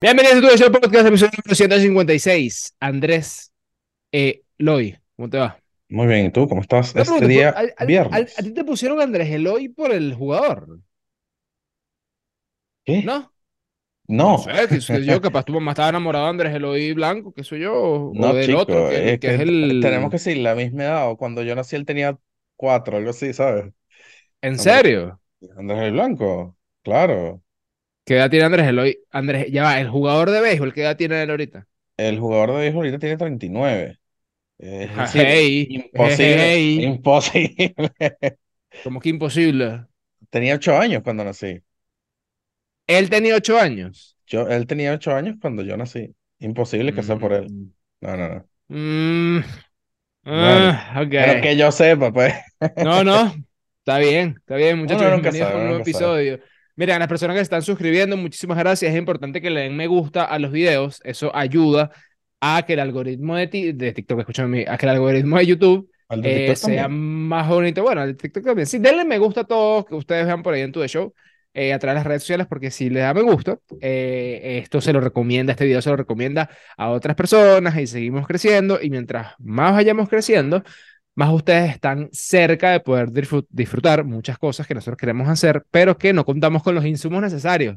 Bienvenidos a tu show podcast, episodio número 156. Andrés eh, Eloy, ¿cómo te va? Muy bien, ¿y tú cómo estás este día ¿a, a- a- viernes? a ti te pusieron Andrés Eloy por el jugador? ¿Qué? ¿No? No, No sé, qué sé yo, capaz tu mamá estaba enamorada de Andrés Eloy Blanco, qué sé yo, o, no, del chico, otro, que, es que es que t- tenemos el... que decir la misma edad. o Cuando yo nací él tenía cuatro, algo así, ¿sabes? ¿En Andrés, serio? Andrés el Blanco, claro. ¿Qué edad tiene Andrés Eloy? Andrés, ya va, el jugador de béisbol, ¿qué edad tiene él ahorita? El jugador de béisbol ahorita tiene 39. Es decir, Hey, imposible, hey, imposible. como que imposible. Tenía ocho años cuando nací. Él tenía ocho años. Yo, él tenía ocho años cuando yo nací. Imposible que sea por él. Mm, No, no, no. mm, Bueno, ah, ok. pero que yo sepa, pues. No, no, está bien, está bien, muchachos. Nunca Bienvenidos a un nuevo nunca sabe. Miren, a las personas que se están suscribiendo, muchísimas gracias. Es importante que le den me gusta a los videos. Eso ayuda a que el algoritmo de, ti- de TikTok, escúchame, a que el algoritmo de YouTube eh, sea también. más bonito. Bueno, el TikTok también. Sí, denle me gusta a todos que ustedes vean por ahí en tu show. eh, a través de las redes sociales, porque si le da me gusta, eh, esto se lo recomienda, este video se lo recomienda a otras personas y seguimos creciendo. Y mientras más vayamos creciendo, más ustedes están cerca de poder disfrut- disfrutar muchas cosas que nosotros queremos hacer, pero que no contamos con los insumos necesarios,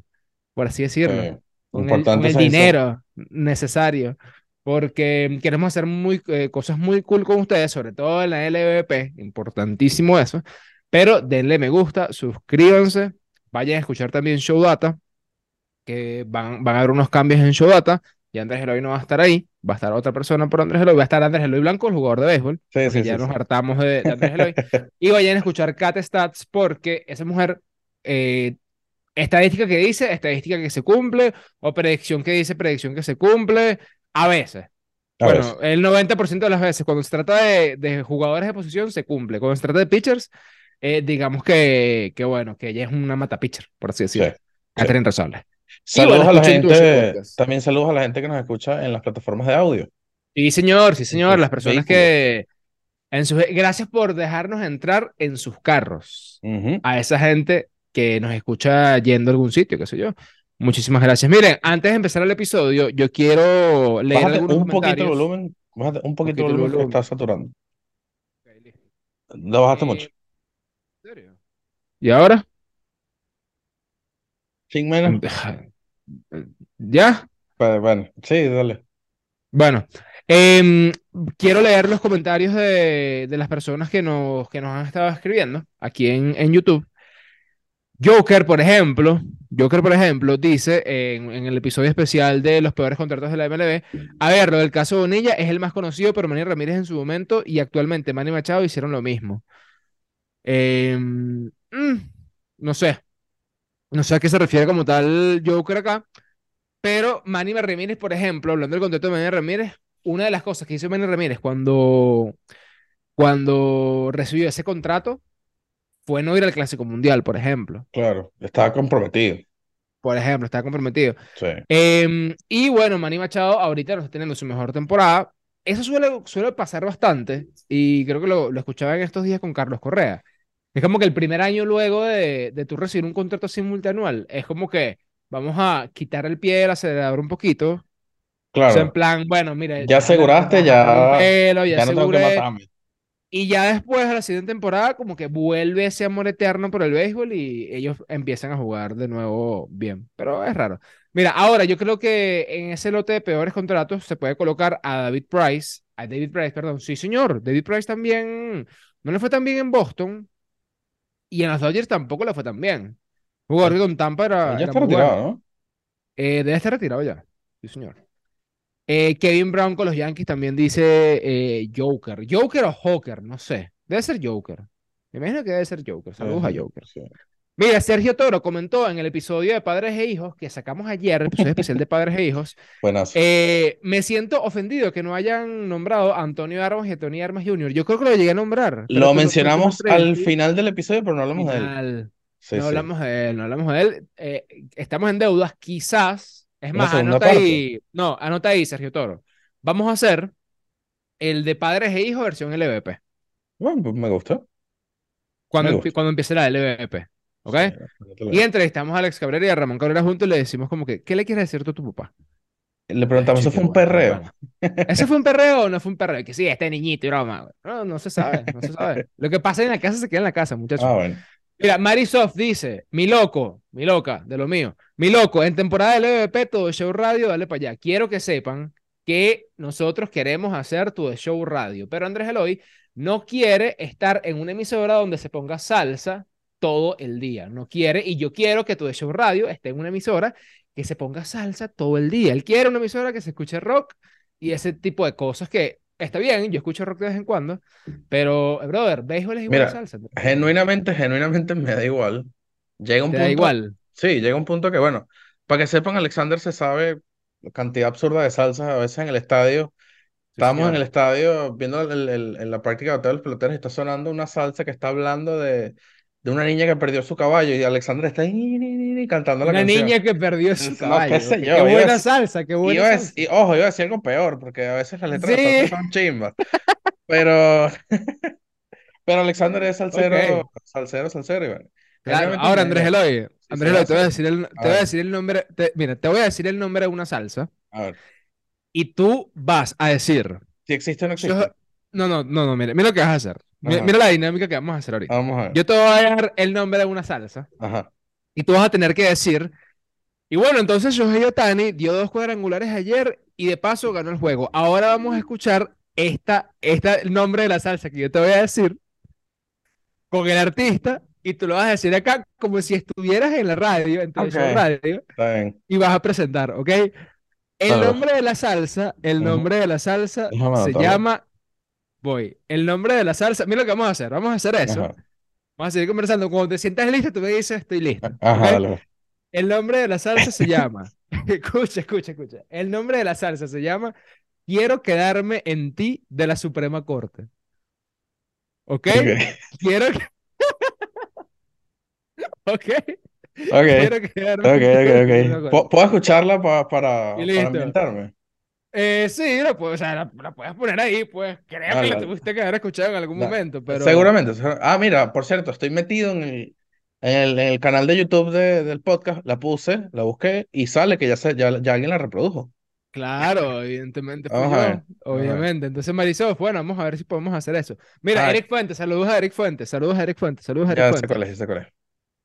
por así decirlo, con el, con dinero necesario, porque queremos hacer muy, eh, cosas muy cool con ustedes, sobre todo en la LVP, importantísimo eso, pero denle me gusta, suscríbanse, vayan a escuchar también Show Data, que van, van a haber unos cambios en Show Data, y Andrés Eloy no va a estar ahí, va a estar otra persona por Andrés Eloy, va a estar Andrés Eloy Blanco, el jugador de béisbol, Sí, porque sí, ya sí, nos hartamos de, de Andrés Eloy, y vayan a escuchar Cat Stats porque esa mujer, eh, estadística que dice, estadística que se cumple, o predicción que dice, predicción que se cumple, a veces. A Bueno, veces. el 90% de las veces, cuando se trata de, de jugadores de posición, se cumple. Cuando se trata de pitchers, eh, digamos que, que, bueno, que ella es una mata pitcher, por así Sí, decirlo. Catherine Rosales. Saludos bueno, a la gente, también saludos a la gente que nos escucha en las plataformas de audio, Sí, señor, sí, señor. Las personas que. En sus, gracias por dejarnos entrar en sus carros. Ujú. A esa gente que nos escucha yendo a algún sitio, qué sé yo. Muchísimas gracias. Miren, antes de empezar el episodio, yo quiero leer Bájate algunos un poquito el comentarios. volumen, bájate un poquito el poquito volumen que volumen. está saturando. Ok, listo. Lo bajaste mucho. Eh, ¿en serio? ¿Y ahora? Sin menos. ¿Ya? Pues, bueno, sí, dale. Bueno, em, quiero leer los comentarios de, de las personas que nos, que nos han estado escribiendo aquí en, en YouTube. Joker, por ejemplo, Joker, por ejemplo, dice en, en el episodio especial de los peores contratos de la MLB, a ver, lo del caso Bonilla es el más conocido, pero Manny Ramírez en su momento y actualmente Manny Machado hicieron lo mismo. Em, mm, no sé, no sé a qué se refiere como tal Joker acá, pero Manny Ramírez, por ejemplo, hablando del contrato de Manny Ramírez, una de las cosas que hizo Manny Ramírez cuando, cuando recibió ese contrato fue no ir al Clásico Mundial, por ejemplo. Claro, estaba comprometido. Por ejemplo, está comprometido. Sí. Em, y bueno, Manny Machado ahorita no está teniendo su mejor temporada. Eso suele, suele pasar bastante y creo que lo, lo escuchaba en estos días con Carlos Correa. Es como que el primer año luego de, de tú recibir un contrato así multianual, es como que vamos a quitar el pie del acelerador un poquito. O sea, en Claro, plan, bueno, mira, ya aseguraste, ya, pelo, ya ya no tengo que matarme. Y ya después, a la siguiente temporada, como que vuelve ese amor eterno por el béisbol y ellos empiezan a jugar de nuevo bien. Pero es raro. Mira, ahora yo creo que en ese lote de peores contratos se puede colocar a David Price. A David Price, perdón. Sí, señor. David Price también no le fue tan bien en Boston y en los Dodgers tampoco le fue tan bien. Jugador Él, que con Tampa era, ya era está retirado, bueno. ¿no? Eh, debe estar retirado ya. Sí, señor. Eh, Kevin Brown con los Yankees también dice eh, Joker. Joker o Joker, no sé. Debe ser Joker. Me imagino que debe ser Joker. Sí, Saludos a Joker. sí. Mira, Sergio Toro comentó en el episodio de Padres e Hijos que sacamos ayer, el episodio especial de Padres e Hijos. Buenas. eh, me siento ofendido que no hayan nombrado a Antonio Armas y a Tony Armas Jr. Yo creo que lo llegué a nombrar, Lo mencionamos al final del episodio, pero no hablamos de él. Sí, No sí. hablamos de él, no hablamos de él. Eh, estamos en deudas, quizás. Es más, anota parte. ahí. No, anota ahí, Sergio Toro. Vamos a hacer el de Padres e Hijos versión LVP. Bueno, pues me Cuando, gusta. cuando empiece la LVP. ¿Ok? Y entrevistamos a Alex Cabrera y a Ramón Cabrera juntos y le decimos como que, ¿qué le quieres decir tú a tu papá? Le preguntamos, ¿eso fue un perreo? ¿Ese fue un perreo o no fue un perreo? Que sí, este niñito y broma. No, no se sabe, no se sabe. Lo que pasa en la casa se queda en la casa, muchachos. Ah, bueno. Mira, Marisoft dice, mi loco, mi loca, de lo mío, mi loco, en temporada del EVP, todo de show radio, dale para allá. Quiero que sepan que nosotros queremos hacer tu de show radio, pero Andrés Eloy no quiere estar en una emisora donde se ponga salsa todo el día, no quiere, y yo quiero que tu de show radio esté en una emisora que se ponga salsa todo el día. Él quiere una emisora que se escuche rock y ese tipo de cosas que está bien, yo escucho rock de vez en cuando, pero, eh, brother, béisbol es igual a Mira, salsa. Genuinamente, genuinamente me da igual. Llega un Te da punto, igual. sí, llega un punto que, bueno, para que sepan, Alexander se sabe cantidad absurda de salsas a veces en el estadio. Sí, Estábamos en el estadio viendo el- la práctica de todos los peloteros y está sonando una salsa que está hablando de, de una niña que perdió su caballo y Alexander está ahí, ni, ni, ni, ni, cantando la Una canción. niña que perdió su No, caballo. qué sé yo, buena salsa, qué buena Iba salsa. y, ojo, iba a decir algo peor, porque a veces las letras de son chimbas. Pero, pero Alexander es salsero, salsero, salsero. Claro, ahora Andrés. Eloy, Andrés Eloy, te voy a decir el, te a voy a decir el nombre, te- mira, te voy a decir el nombre de una salsa a ver, y tú vas a decir, si existe o no yo- existe. no, no, no, no, mira, mira lo que vas a hacer. Mira, mira la dinámica que vamos a hacer ahorita. Vamos a ver. Yo te voy a dar el nombre de una salsa Ajá. y tú vas a tener que decir, y bueno, entonces Shohei Otani dio dos cuadrangulares ayer y de paso ganó el juego. Ahora vamos a escuchar esta, esta, el nombre de la salsa que yo te voy a decir con el artista y tú lo vas a decir acá como si estuvieras en la radio, en tu Ok. show radio, y vas a presentar, ¿ok? El Claro. nombre de la salsa, el nombre de la salsa Déjame se llama, voy, el nombre de la salsa, mira lo que vamos a hacer, vamos a hacer eso, Ajá. vamos a seguir conversando, cuando te sientas listo, tú me dices, estoy listo, Ajá, ¿ok? dale. El nombre de la salsa se llama, escucha, escucha, escucha, el nombre de la salsa se llama Quiero quedarme en ti de la Suprema Corte, ¿ok? Ok. Quiero que... ¿Ok? Ok. Quiero quedarme Ok, en ti de la Suprema ok, ok. Corte. ¿Puedo escucharla pa- para, para ambientarme? Eh, sí, la, puedo- o sea, la, la puedes poner ahí, pues creo que la tuviste que haber escuchado en algún momento, pero Seguramente. Ah, mira, por cierto, estoy metido en el, en el, en el canal de YouTube de- del podcast. La puse, la busqué y sale que ya, se, ya, ya alguien la reprodujo. claro, evidentemente ver, yo, obviamente. Entonces, Marisol, bueno, vamos a ver si podemos hacer eso. Mira, Ah, Eric Fuentes, saludos a Eric Fuentes, saludos a Eric Fuentes, saludos a Eric ya sé Fuentes. cuál es, ya sé cuál es.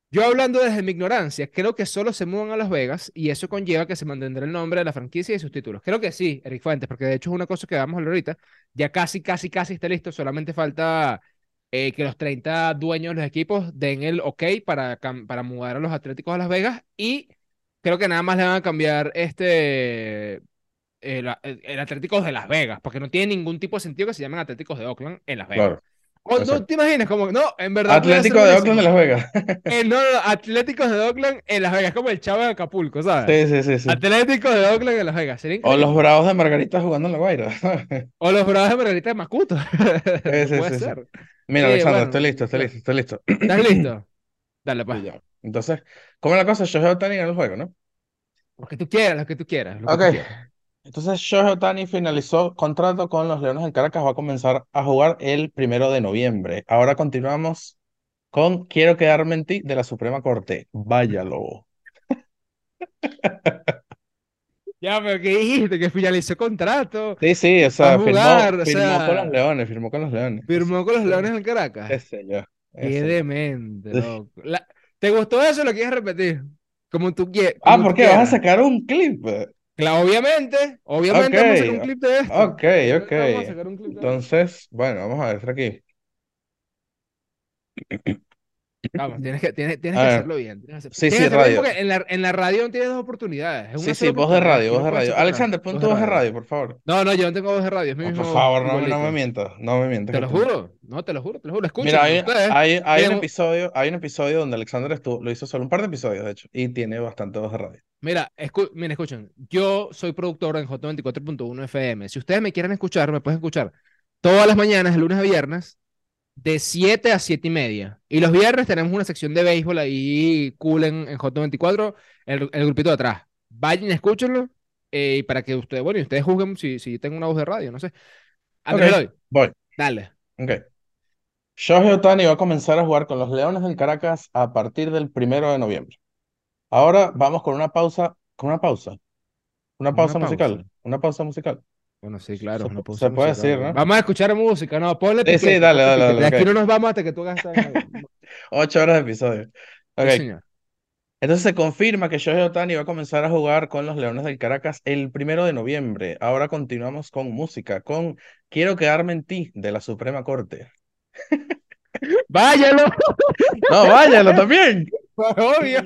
Yo hablando desde mi ignorancia, creo que solo se mudan a Las Vegas y eso conlleva que se mantendrá el nombre de la franquicia y sus títulos. Creo que sí, Eric Fuentes, porque de hecho es una cosa que vamos a hablar ahorita. Ya casi, casi, casi está listo. Solamente falta eh, que los 30 dueños de los equipos den el ok para, para mudar a los Atléticos a Las Vegas y creo que nada más le van a cambiar este... El, el- el Atléticos de Las Vegas, porque no tiene ningún tipo de sentido que se llamen Atléticos de Oakland en Las Vegas. Claro. O, no te imaginas, como, no, en verdad Atlético de. Oakland de Las Vegas. Eh, no, no, no, Atléticos de Oakland en Las Vegas, como el chavo de Acapulco, ¿sabes? Sí, sí, sí, sí. Atléticos de Oakland en Las Vegas, sería O los Bravos de Margarita jugando en La Guaira. O los Bravos de Margarita de Macuto. Sí, sí, Puede sí. Mira, Sí, Alexander, bueno, estoy listo, estoy listo, estoy listo. ¿Estás listo? Dale, pues. Entonces, ¿cómo es la cosa? Shohei Ohtani ganó el juego, ¿no? Lo que tú quieras, lo que tú quieras, lo que Ok. tú quieras. Entonces, Shohei Ohtani finalizó contrato con los Leones del Caracas. Va a comenzar a jugar el primero de noviembre. Ahora continuamos con Quiero quedarme en ti de la Suprema Corte. Váyalo. Ya, pero ¿qué dijiste? Que finalizó contrato, Sí, sí, o a sea, firmó, jugar, o firmó con los sea, Leones, firmó con los Leones. firmó con los Leones del Caracas. Ese yo, Qué ese yo. demente, loco. La- ¿Te gustó eso o lo quieres repetir? Como tú, quie- Ah, ¿por qué? ¿Vas a sacar un clip? Claro, obviamente, obviamente vamos a sacar un clip de esto. ok, ok. Vamos a sacar un clip de esto. Entonces, bueno, vamos a ver aquí. Vamos, tienes que, tienes, que hacerlo bien. Tienes, que hacer- Sí, tienes sí, radio. porque en la, en la radio no tienes dos oportunidades. Es Sí, sí, voz de radio, voz de radio. Alexander, pon tu voz de radio. por favor. No, no, yo no tengo voz de radio. Es mi Oh, por favor, no, me- no me igualito. mientas, no me mientas Te lo tú- juro. No, te lo juro, te lo juro. Mira, Escuchen, hay, ustedes. hay, hay un episodio, hay un episodio donde Alexander estuvo, lo hizo solo un par de episodios, de hecho, y tiene bastante voz de radio. Mira, escu- miren, escuchen. Yo soy productor en J24.1 FM. Si ustedes me quieren escuchar, me pueden escuchar todas las mañanas, de lunes a viernes, de 7 a 7 y media. Y los viernes tenemos una sección de béisbol ahí cool en, en J24, el, el grupito de atrás. Vayan, escúchenlo. eh, y para que ustedes, bueno, y ustedes juzguen si, si tengo una voz de radio, no sé. Andrés Ok, Eloy, voy. dale. Ok. Shohei Ohtani va a comenzar a jugar con los Leones del Caracas a partir del primero de noviembre. Ahora vamos con una pausa, con una pausa, una Una pausa pausa. musical, una pausa musical. Bueno, sí, claro, Se, una pausa se puede musical. decir, ¿no? Vamos a escuchar música, no, ponle Sí, sí, piquete, dale, ponle dale, piquete. dale, De aquí ok. no nos vamos hasta que tú hagas esta. Ocho horas de episodio. Sí, Ok, señor. entonces se confirma que Shohei Ohtani va a comenzar a jugar con los Leones del Caracas el primero de noviembre. Ahora continuamos con música, con Quiero quedarme en ti, de la Suprema Corte. ¡Váyalo! No, váyalo también. Obvio.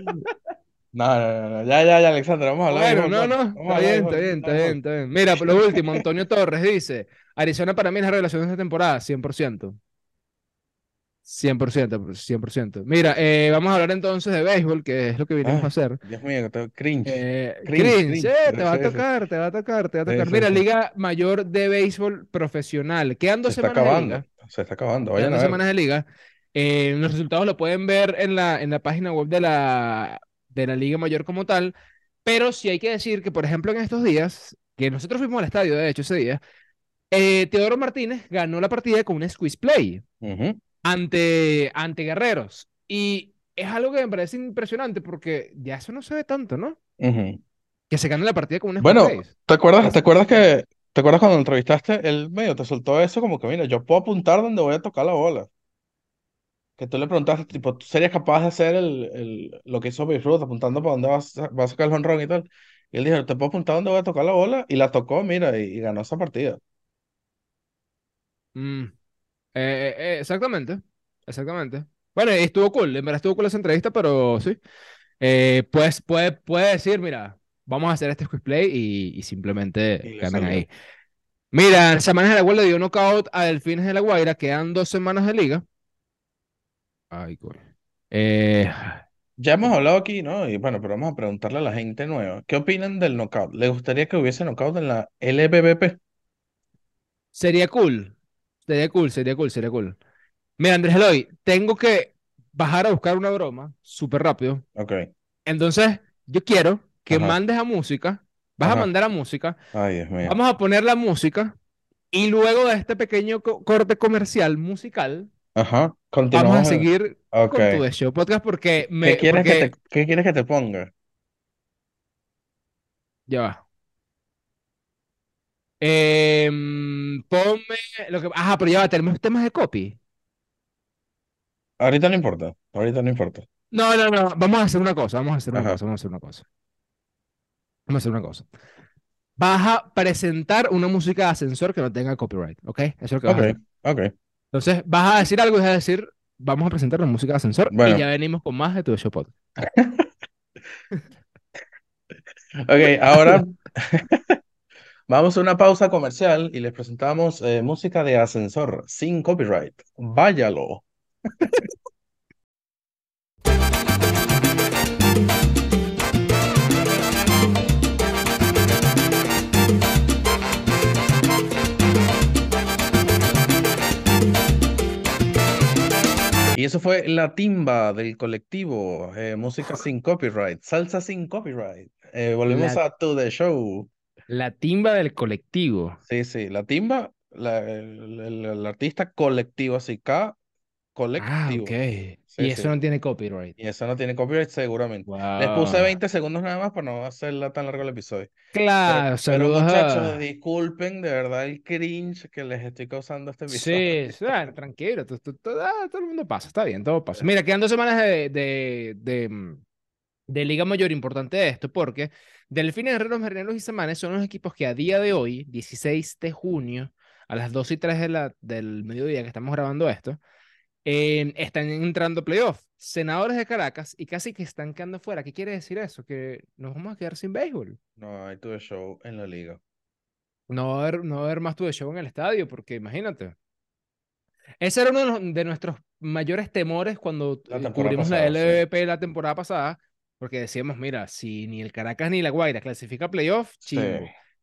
No, no, no, Ya, ya, ya, Alexandra, vamos a hablar de Bueno, no, no, está de bien, está bien, está bien, está bien. Mira, por lo último, Antonio Torres dice, Arizona para mí es la revelación de esta temporada, 100%. 100%, 100%. Mira, eh, vamos a hablar entonces de béisbol, que es lo que vinimos a Ay, hacer. Dios mío, cringe, Eh, cringe, Cringe, cringe. eh, te va a tocar, te va a tocar, te va a tocar. Mira. Liga Mayor de Béisbol Profesional. Quedan Se dos está semanas de acabando, liga. se está acabando. Quedan Vayan dos ver. semanas de liga. Eh, los resultados lo pueden ver en la, en la página web de la, de la Liga Mayor como tal. Pero sí hay que decir que, por ejemplo, en estos días, que nosotros fuimos al estadio, de hecho, ese día, eh, Teodoro Martínez ganó la partida con un squeeze play ante, ante Guerreros. Y es algo que me parece impresionante porque ya eso no se ve tanto, ¿no? Que se gane la partida con un squeeze Bueno, play. ¿te acuerdas, te acuerdas que, te acuerdas cuando lo entrevistaste? Él medio te soltó eso como que, mira, yo puedo apuntar donde voy a tocar la bola. Que tú le preguntaste, tipo, ¿tú serías capaz de hacer el, el, lo que hizo Babe Ruth, apuntando para dónde vas, a- vas a sacar el jonrón y tal? Y él dijo, te puedo apuntar donde voy a tocar la bola, y la tocó, mira, y, y ganó esa partida. Mm, eh, eh, exactamente, exactamente. Bueno, y estuvo cool, en verdad estuvo cool esa entrevista, pero sí. Eh, pues puede, puede decir, mira, vamos a hacer este quick play y, y simplemente Y ganan ahí. Mira, Semanas de la Guardia dio knockout a Delfines de la Guaira, quedan dos semanas de liga. Ay, coño. Eh, Ya hemos hablado aquí, ¿no? Y bueno, pero vamos a preguntarle a la gente nueva. ¿Qué opinan del knockout? ¿Le gustaría que hubiese knockout en la LBBP? sería cool, sería cool, sería cool, sería cool. Mira, Andrés Eloy, tengo que bajar a buscar una broma súper rápido. Ok. Entonces, yo quiero que Ajá. mandes a música, vas a mandar a música, Ay, Dios mío. vamos a poner la música y luego de este pequeño co- corte comercial musical, Ajá. vamos a Continuamos. seguir con tu Show Podcast porque ¿Qué me, quieres que te, qué quieres que te ponga? ya va. Em, ponme lo que, ajá, pero ya va, tenemos temas de copy. Ahorita no importa. Ahorita no importa. No, no, no, vamos a hacer una cosa, vamos a hacer una Ajá. cosa, vamos a hacer una cosa. Vamos a hacer una cosa. Vas a presentar una música de ascensor que no tenga copyright, ¿ok? Eso es lo que vas a Ok. hacer. Ok. Entonces, vas a decir algo y vas a decir, vamos a presentar una música de ascensor y ya venimos con más de tu show podcast. Ok, ahora vamos a una pausa comercial y les presentamos eh, música de ascensor sin copyright. Váyalo. Y eso fue la timba del colectivo, eh, música sin copyright, salsa sin copyright. Eh, volvemos La, a To The Show. la timba del colectivo. Sí, sí, la timba, la- el, el- el artista colectivo, así, K, Ah, colectivo. ok. Sí, Y eso sí. no tiene copyright. Y eso no tiene copyright seguramente. Les puse Wow. 20 segundos nada más para no hacerla tan largo el episodio. Pero, Claro, pero saludos muchachos, disculpen de verdad el cringe que les estoy causando este episodio. sí, ah, tranquilo, tú- tú- ah, todo el mundo pasa, está bien, todo pasa. Mira, quedan dos semanas de, de, de, mm, de Liga Mayor importante de esto, porque Delfines, Guerreros, Marineros y Semanes son los equipos que a día de hoy, 16 de junio, a las 2 y 3 de la, del mediodía que estamos grabando esto, eh, están entrando playoff. Senadores de Caracas y casi que están quedando fuera. ¿Qué quiere decir eso? Que nos vamos a quedar sin béisbol. No hay The Show en la liga. No va a haber, no va a haber más tu show en el estadio, porque imagínate. Ese era uno de, los- de nuestros mayores temores cuando La eh, cubrimos la pasada, sí. LVP la temporada pasada, porque decíamos, mira, si ni el Caracas ni la Guaira clasifica playoff, Sí,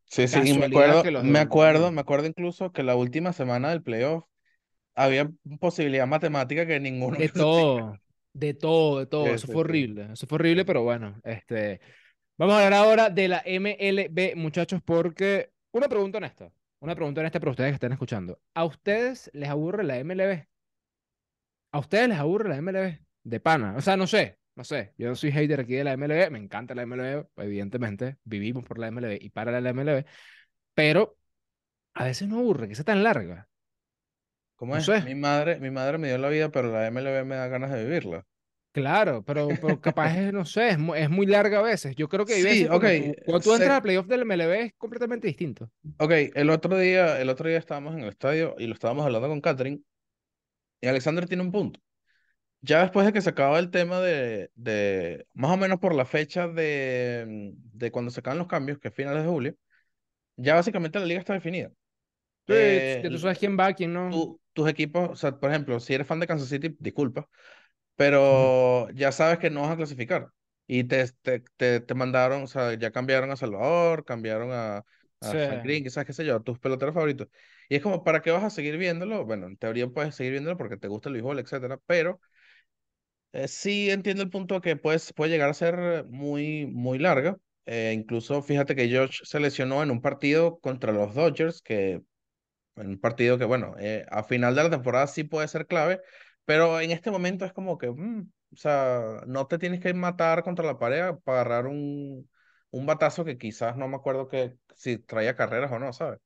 sí, sí, y me acuerdo, me acuerdo, me acuerdo incluso que la última semana del playoff había posibilidad matemática que ninguno De todo, de todo, de todo. Sí, Eso sí, fue sí. horrible, eso fue horrible, pero bueno, este, vamos a hablar ahora de la MLB, muchachos, porque una pregunta honesta, una pregunta honesta para ustedes que están escuchando. ¿A ustedes les aburre la MLB? ¿A ustedes les aburre la MLB? De pana. O sea, no sé, no sé. Yo no soy hater aquí de la MLB, me encanta la MLB, evidentemente, vivimos por la MLB y para la MLB, pero a veces no aburre, que sea tan larga. ¿Cómo No es? sé. Mi madre, mi madre me dio la vida, pero la MLB me da ganas de vivirla. Claro, pero, pero capaz es, no sé, es, mu- es muy larga a veces. Yo creo que hay Sí, veces ok, cuando tú, cuando tú entras sé- a playoff del MLB es completamente distinto. ok, el otro día, el otro día estábamos en el estadio y lo estábamos hablando con Catherine y Alexander tiene un punto. Ya después de que se acaba el tema de, de más o menos por la fecha de, de cuando se acaban los cambios, que es finales de julio, ya básicamente la liga está definida. Sí, Eh, ya tú sabes quién va, quién no. tú- tus equipos, o sea, por ejemplo, si eres fan de Kansas City, disculpa, pero ya sabes que no vas a clasificar. Y te, te, te, te mandaron, o sea, ya cambiaron a Salvador, cambiaron a, a Sí. Frank Green, quizás, qué sé yo, tus peloteros favoritos. Y es como, ¿para qué vas a seguir viéndolo? Bueno, en teoría puedes seguir viéndolo porque te gusta el béisbol, etcétera, pero eh, sí entiendo el punto que pues, puede llegar a ser muy, muy larga. Eh, incluso fíjate que Josh se lesionó en un partido contra los Dodgers, que un partido que, bueno, eh, a final de la temporada sí puede ser clave, pero en este momento es como que, mm, o sea, no te tienes que matar contra la pared para agarrar un, un batazo que quizás no me acuerdo que si traía carreras o no, ¿sabes?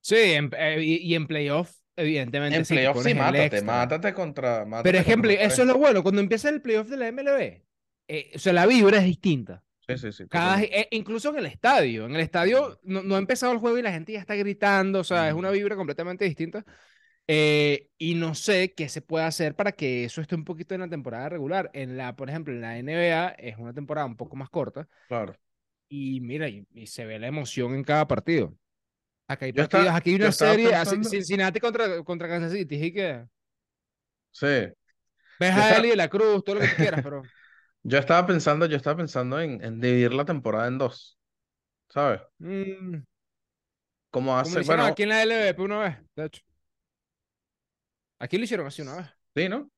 Sí, en- eh, y, y en playoff, evidentemente, En sí, te playoffs sí, mátate, mátate contra, Pero mátate contra ejemplo, eso es lo bueno, cuando empieza el playoff de la MLB, eh, o sea, la vibra es distinta. Sí, sí, sí, Cada, eh, incluso en el estadio. En el estadio no, no ha empezado el juego y la gente ya está gritando, o sea, es una vibra completamente distinta. Eh, y no sé qué se puede hacer para que eso esté un poquito en la temporada regular. En la, por ejemplo, en la NBA es una temporada un poco más corta Claro. y mira, y, y se ve la emoción en cada partido. Acá hay partidos, estaba, aquí hay una serie, pensando, Cincinnati contra, contra Kansas City, y que sí, ves a Eli de la Cruz, todo lo que quieras, pero yo estaba pensando, yo estaba pensando en, en dividir la temporada en dos, ¿sabes? mm, Como como lo hace, hicieron bueno, aquí en la LVP una vez, de hecho. Aquí lo hicieron así una vez. sí, ¿no?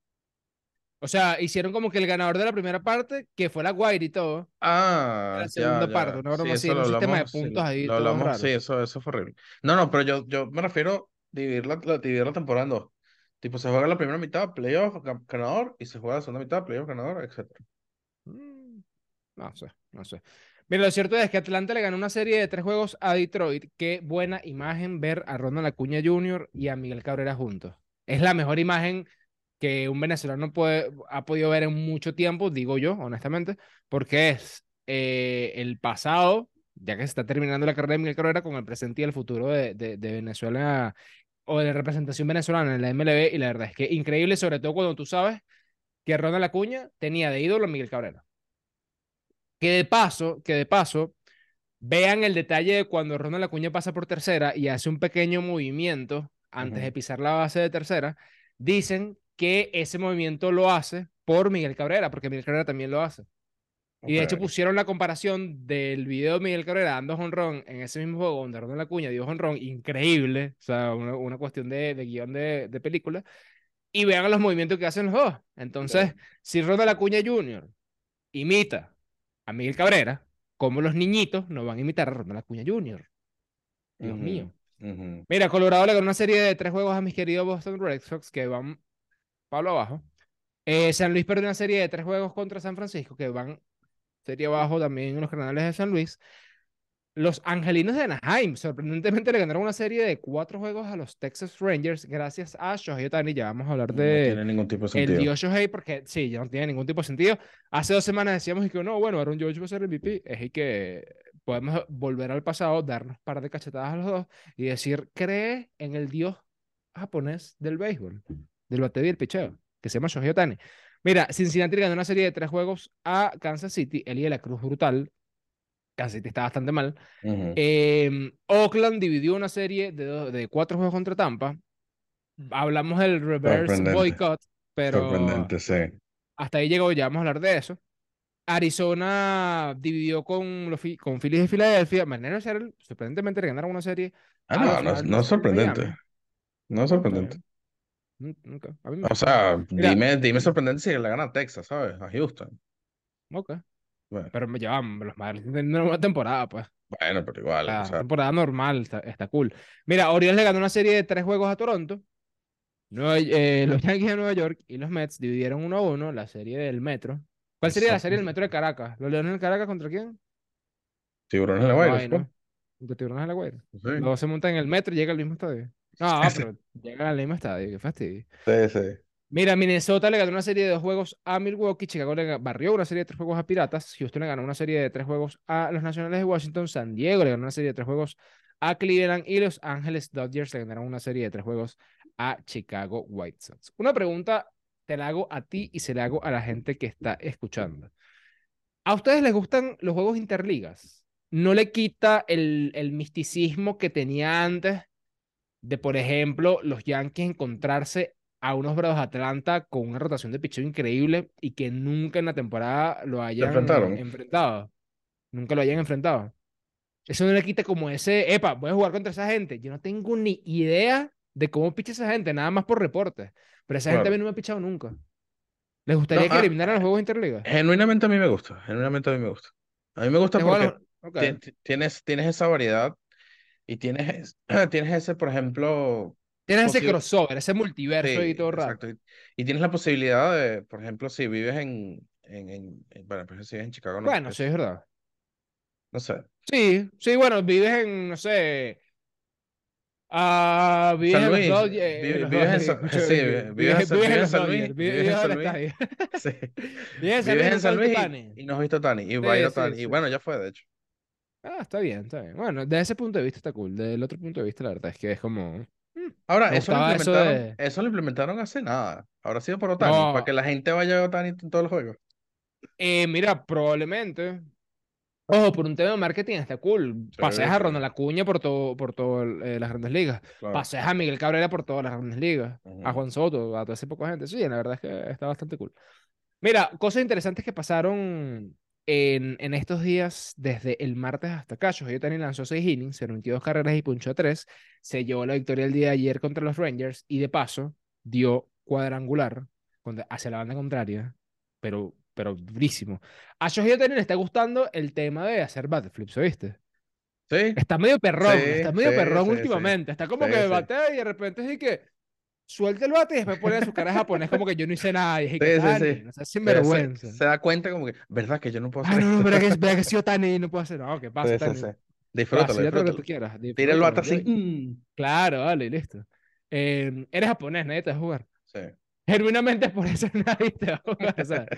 O sea, hicieron como que el ganador de la primera parte, que fue la Guaira y todo, Ah, la ya, segunda parte, ya. una Sí, broma así, eso en lo un sistema de hablamos, sí, puntos ahí, lo hablamos, sí, eso, eso fue horrible. No, no, pero yo, yo me refiero dividir la, la- dividir la temporada en dos. Tipo, se juega la primera mitad, playoff, ga- ganador, y se juega la segunda mitad, playoff, ganador, etcétera. No sé, no sé. Mira, lo cierto es que Atlanta le ganó una serie de tres juegos a Detroit. Qué buena imagen ver a Ronald Acuña Jr. y a Miguel Cabrera juntos. Es la mejor imagen que un venezolano puede, ha podido ver en mucho tiempo, digo yo, honestamente, porque es eh, el pasado, ya que se está terminando la carrera de Miguel Cabrera, con el presente y el futuro de, de, de Venezuela o de la representación venezolana en la MLB. Y la verdad es que increíble, sobre todo cuando tú sabes que Ronald Acuña tenía de ídolo a Miguel Cabrera. Que de paso, que de paso, vean el detalle de cuando Ronald Acuña pasa por tercera y hace un pequeño movimiento antes de pisar la base de tercera, dicen que ese movimiento lo hace por Miguel Cabrera, porque Miguel Cabrera también lo hace. Y de hecho pusieron la comparación del video de Miguel Cabrera dando honrón en ese mismo juego donde Ronald Acuña dio honrón, increíble, o sea, una, una cuestión de, de guion de, de película, y vean los movimientos que hacen los dos. Entonces, ok. si Ronald Acuña Jr. imita a Miguel Cabrera, como los niñitos no van a imitar a Ronald Acuña Jr. Dios mío. Mira, Colorado le ganó una serie de tres juegos a mis queridos Boston Red Sox que van Pablo abajo. Eh, San Luis perdió una serie de tres juegos contra San Francisco que van serie abajo también en los canales de San Luis. Los Angelinos de Anaheim sorprendentemente le ganaron una serie de cuatro juegos a los Texas Rangers gracias a Shohei Ohtani. Ya vamos a hablar No de tiene ningún tipo de el sentido. dios Shohei porque sí, ya no tiene ningún tipo de sentido. Hace dos semanas decíamos que no, bueno, Aaron Judge va a ser MVP. Es y que podemos volver al pasado, darnos un par de cachetadas a los dos y decir, cree en el dios japonés del béisbol, del bateo y el picheo, que se llama Shohei Ohtani. Mira, Cincinnati ganó una serie de tres juegos a Kansas City, Eli de la Cruz brutal. Kansas City está bastante mal. Eh, Oakland dividió una serie de, cuatro juegos contra Tampa. Hablamos del reverse boycott, pero sorprendente, sí. hasta ahí llegó, ya vamos a hablar de eso. Arizona dividió con, los, con Phillies de Filadelfia. Manero Seattle, sorprendentemente, le ganaron una serie Ah, no, no, es sorprendente, no es sorprendente. bien. Ok, A mí me O sea, Mira, dime, dime sorprendente si le gana a Texas, ¿sabes? A Houston. ok. Bueno, Pero me llevan los Marlins tienen una temporada, pues. bueno, pero igual, o La sea, temporada normal está, está cool. Mira, Orioles le ganó una serie de tres juegos a Toronto. Nueva- eh, los Yankees de Nueva York y los Mets dividieron 1 a 1 la serie del Metro. ¿Cuál sería la serie del Metro de Caracas? ¿Los Leones del Caracas contra quién? Tiburones de la No Guaira, ¿no? ¿no? Contra Tiburones de la Guaira. Sí. Luego se montan en el metro y llega al mismo estadio. No, pero llegan al mismo estadio, qué fastidio. Sí, sí. Mira, Minnesota le ganó una serie de dos juegos a Milwaukee, Chicago le barrió una serie de tres juegos a Piratas, Houston le ganó una serie de tres juegos a los Nacionales de Washington, San Diego le ganó una serie de tres juegos a Cleveland y Los Ángeles Dodgers le ganaron una serie de tres juegos a Chicago White Sox. Una pregunta te la hago a ti y se la hago a la gente que está escuchando. ¿A ustedes les gustan los juegos interligas? ¿No le quita el, el misticismo que tenía antes de, por ejemplo, los Yankees encontrarse a unos Bravos Atlanta con una rotación de picheo increíble y que nunca en la temporada lo hayan enfrentado? Nunca lo hayan enfrentado. Eso no le quita como ese, epa, voy a jugar contra esa gente. Yo no tengo ni idea de cómo picha esa gente, nada más por reportes. Pero esa gente a Claro. mí no me ha pichado nunca. ¿Les gustaría No, que ah, eliminaran los juegos interligas? Genuinamente a mí me gusta. Genuinamente a mí me gusta. A mí me gusta ¿Te juegan porque los- ok. ti- ti- tienes, tienes esa variedad y tienes, tienes ese, por ejemplo, Tienes ese posi- crossover, ese multiverso sí, y todo raro. exacto. Y, y tienes la posibilidad de, por ejemplo, si vives en, en, en, en- bueno, pues si vives en Chicago, no, Bueno, porque sí, es- verdad. no sé. Sí, sí, bueno, vives en, no sé. Ah, vives San Luis, eh, en los vives en San, Luis, vives en San Luis, sí. Vives en San Luis, y, no has visto Tani, y Sí, sí, Tani, y bueno, ya fue, de hecho. Ah, está bien, está bien. Bueno, desde ese punto de vista está cool. Del otro punto de vista, la verdad es que es como. Ahora, eso lo eso implementaron, de. eso lo implementaron hace nada. Ahora sido por Otani, para que No, la gente vaya a Otani en todos los juegos. eh, mira, probablemente. Ojo, por un tema de marketing está cool. Sí, Paseas a sí, Ronald Acuña por todo, por todas las grandes ligas. claro. Paseas a Miguel Cabrera por todas las grandes ligas. A Ujú. Juan Soto, a toda esa poca gente. Sí, la verdad es que está bastante cool. Mira, cosas interesantes que pasaron en, en estos días, desde el martes hasta acá. Shohei Ohtani lanzó 6 innings, 22 carreras y punchó a 3. Se llevó la victoria el día de ayer contra los Rangers y de paso dio cuadrangular contra- hacia la banda contraria, pero, pero durísimo. A Shohei Ohtani le está gustando el tema de hacer bat flips, ¿oíste? Sí, Está medio perrón, sí, está medio sí, perrón sí, últimamente. Está como que batea y de repente es de que suelta el bate y después pone su cara japonés como que yo no hice nada. Y es Sí, sí, sí. no seas Se, se, da cuenta como que, ¿verdad que yo no puedo Ah, hacer no, no, esto? pero que, pero que soy Tani y no puedo hacer. No, ¿qué pasa, Sí, sí, Tani? sí. Disfrútalo, Vacílate lo que tú disfrútalo. quieras. Tira el bate disfrútalo. así. Mm. Claro, dale, y listo. Eh, eres japonés, nadie te va a jugar. Sí. Genuinamente por eso nadie te va a jugar.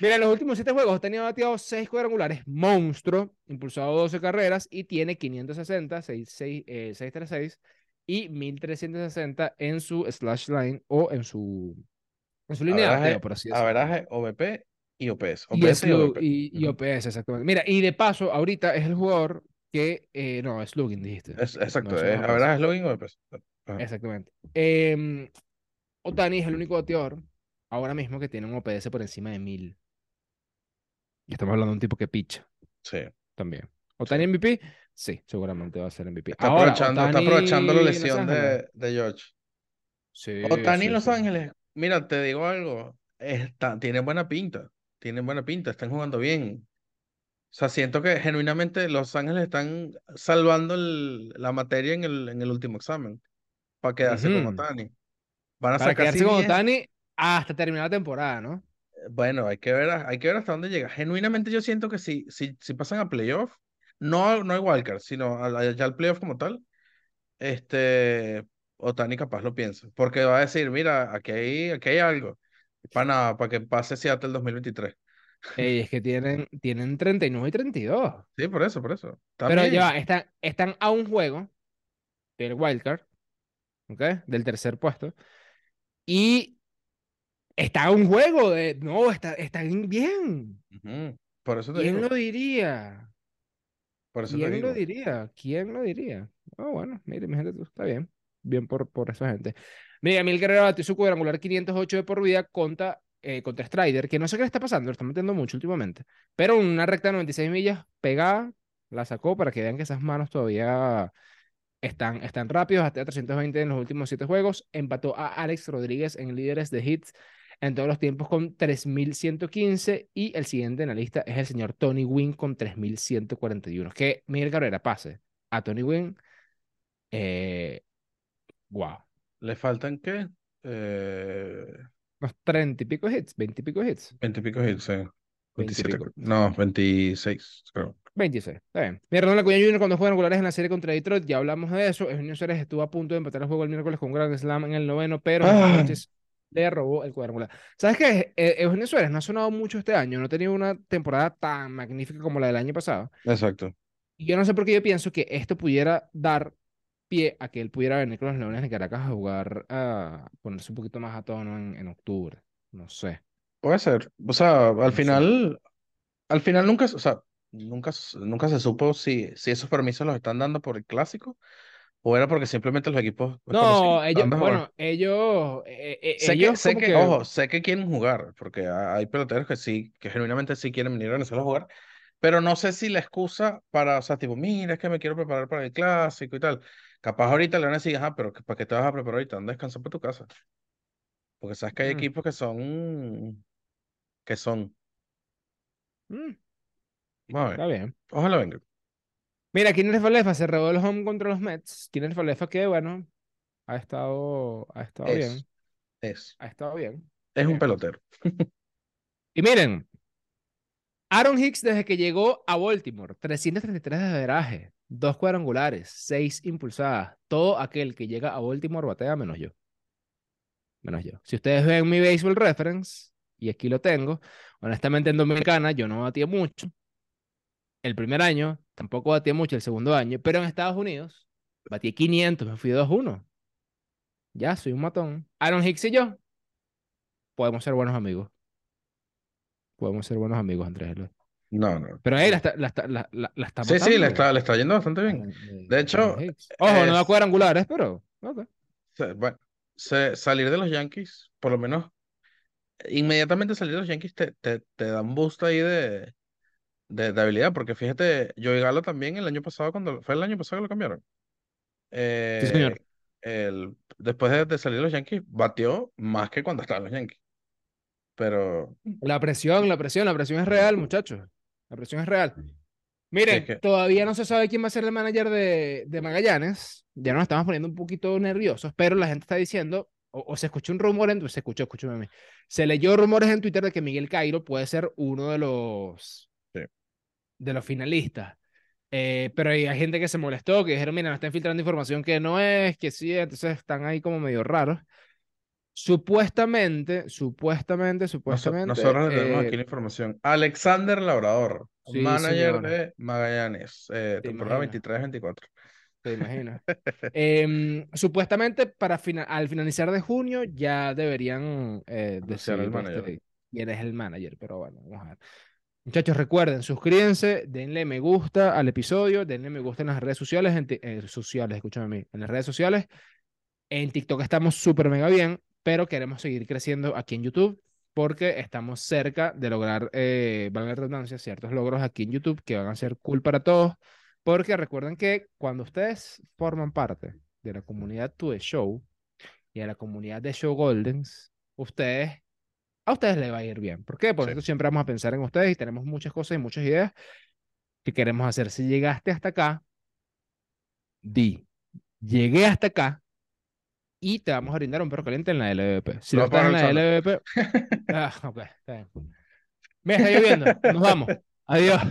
Mira, en los últimos siete juegos tenía bateado seis cuadrangulares, monstruo, impulsado 12 carreras y tiene 560, 6, 6, eh, 636 y 1360 en su slash line o en su, en su línea de por así decirlo. averaje, OVP y OPS. Y, OPS y OVP. y, y. OPS, exactamente. Mira, y de paso, ahorita es el jugador que. eh, no, slugging, dijiste. Es- exacto, No, es es OPS. averaje, slugging, OPS. Ajá. Exactamente. Eh, Otani es el único bateador ahora mismo que tiene un OPS por encima de 1000. Y estamos hablando de un tipo que picha Sí. también. ¿Otani MVP? Sí, seguramente va a ser MVP. Está Ahora, aprovechando, está aprovechando la lesión de, de George. Sí, Otani sí, en Los sí. Ángeles, mira, te digo algo, está, tiene buena pinta, tiene buena pinta, están jugando bien. O sea, siento que genuinamente Los Ángeles están salvando el- la materia en el, en el último examen para quedarse con Ujú. Otani. Van a Para sacar quedarse con 10. Otani hasta terminar la temporada, ¿no? Bueno, hay que ver, hay que ver hasta dónde llega. Genuinamente yo siento que si, si, si pasan a playoff, no, no hay wildcard, sino a la- ya al playoff como tal, este, Otani capaz lo piensa, porque va a decir, mira, aquí hay, aquí hay algo, para nada, para que pase Seattle el 2023. Ey, es que tienen, tienen 39 y 32. Sí, por eso, por eso. Pero ya están, están a un juego del wildcard, ¿ok? Del tercer puesto. Y está a un juego de. No, está, están bien. Ujú, Por eso te ¿Quién digo, lo diría? Por eso ¿Quién lo digo. diría? ¿Quién lo diría? Ah, bueno, mire, mi gente, está bien. Bien por, por esa gente. Mira, Mil Guerrero batió su cuadrangular 508 de por vida contra, eh, contra Strider, que no sé qué le está pasando, lo está metiendo mucho últimamente. Pero una recta de 96 millas pegada, la sacó para que vean que esas manos todavía están, están rápidos, hasta 320 en los últimos 7 juegos. Empató a Alex Rodríguez en líderes de hits en todos los tiempos con 3.115 y el siguiente en la lista es el señor Tony Wynn con 3.141. Que Miguel Cabrera pase a Tony Wynn, eh, wow. ¿Le faltan qué? Eh, Unos 30 y pico hits, 20 y pico hits. 20 y pico hits, sí. 20 y 27, pico. no, 26, creo. 26, está bien. Mira, Ronald Acuña Jr. cuando juegan regulares en la serie contra Detroit, ya hablamos de eso. Eugenio Suárez estuvo a punto de empatar el juego el miércoles con un gran slam en el noveno, pero Ah. Sánchez le robó el cuadrangular. ¿Sabes qué? Eh, Eugenio Suárez no ha sonado mucho este año, no ha tenido una temporada tan magnífica como la del año pasado. Exacto. Y yo no sé por qué yo pienso que esto pudiera dar pie a que él pudiera venir con los Leones de Caracas a jugar, a ponerse un poquito más a tono en, en octubre. No sé. Puede ser. O sea, al No sé. final, al final nunca, o sea, nunca, nunca se supo si, si esos permisos los están dando por el clásico o era porque simplemente los equipos, No, ellos, bueno, ellos, eh, eh, Sé que, sé que, que, ojo, sé que quieren jugar, porque ha- hay peloteros que sí, que genuinamente sí quieren venir a Venezuela a jugar, pero no sé si la excusa para, o sea, tipo, mira, es que me quiero preparar para el clásico y tal. Capaz ahorita le van a decir, ajá, pero ¿para qué te vas a preparar ahorita? Anda a descansar por tu casa. Porque sabes que hay Mm, equipos que son, que son, mm, vamos a ver, está bien. ojalá venga. Mira, Kiner Falefa se robó el home contra los Mets. Kiner Falefa que, bueno, ha estado, ha estado bien, Es, es, ha estado bien. es un Bien. pelotero. Y miren, Aaron Hicks desde que llegó a Baltimore, 333 de averaje, dos cuadrangulares, seis impulsadas. Todo aquel que llega a Baltimore batea menos yo. Menos yo. Si ustedes ven mi baseball reference, y aquí lo tengo, honestamente en Dominicana yo no batía mucho. El primer año tampoco batía mucho, el segundo año, pero en Estados Unidos batí 500, me fui 2-1. Ya, soy un matón. Aaron Hicks y yo podemos ser buenos amigos. Podemos ser buenos amigos, Andrés. No, no. Pero ahí la está, la está, la, la- la está Sí, sí, le está, le está yendo bastante bien. Eh, De hecho. Ojo, no da es- cuadrangulares, pero. ok. se- bueno, se- salir de los Yankees, por lo menos, inmediatamente salir de los Yankees te, te, te da un boost ahí de, de, de habilidad, porque fíjate, Joey Galo también el año pasado, cuando fue el año pasado que lo cambiaron. Sí, señor. Eh, el, después de, de salir de los Yankees, batió más que cuando estaba en los Yankees. Pero La presión, la presión, la presión es real, muchachos. La presión es real. Miren, es que- todavía no se sabe quién va a ser el manager de, de Magallanes. Ya nos estamos poniendo un poquito nerviosos, pero la gente está diciendo, o, o se escuchó un rumor en, se escuchó, escúchame a mí. Se leyó rumores en Twitter de que Miguel Cairo puede ser uno de los. De los finalistas. Eh, pero hay, hay gente que se molestó, que dijeron, mira, nos están filtrando información que no es, que sí, entonces están ahí como medio raros. Supuestamente, supuestamente, supuestamente. nosotros le tenemos eh, aquí la información. Alexander Labrador, Sí, manager señor. de Magallanes, eh, ¿Te temporada imaginas? 23-24. ¿Te imaginas? Em, supuestamente para fina- al finalizar de junio ya deberían eh, Anunciar el decir manager. este, quién es el manager, pero bueno, vamos a ver. Muchachos, recuerden, suscríbanse, denle me gusta al episodio, denle me gusta en las redes sociales, en eh, sociales, escúchame a mí, en las redes sociales. En TikTok estamos súper mega bien, pero queremos seguir creciendo aquí en YouTube porque estamos cerca de lograr, eh, valga la redundancia, ciertos logros aquí en YouTube que van a ser cool para todos. Porque recuerden que cuando ustedes forman parte de la comunidad Tue Show y de la comunidad de Show Goldens, ustedes, a ustedes les va a ir bien. ¿Por qué? Porque Sí. siempre vamos a pensar en ustedes y tenemos muchas cosas y muchas ideas que queremos hacer. Si llegaste hasta acá, di, llegué hasta acá y te vamos a brindar un perro caliente en la LVP. Si no estás en la LVP, ah, está bien. Me está lloviendo, nos vamos. Adiós.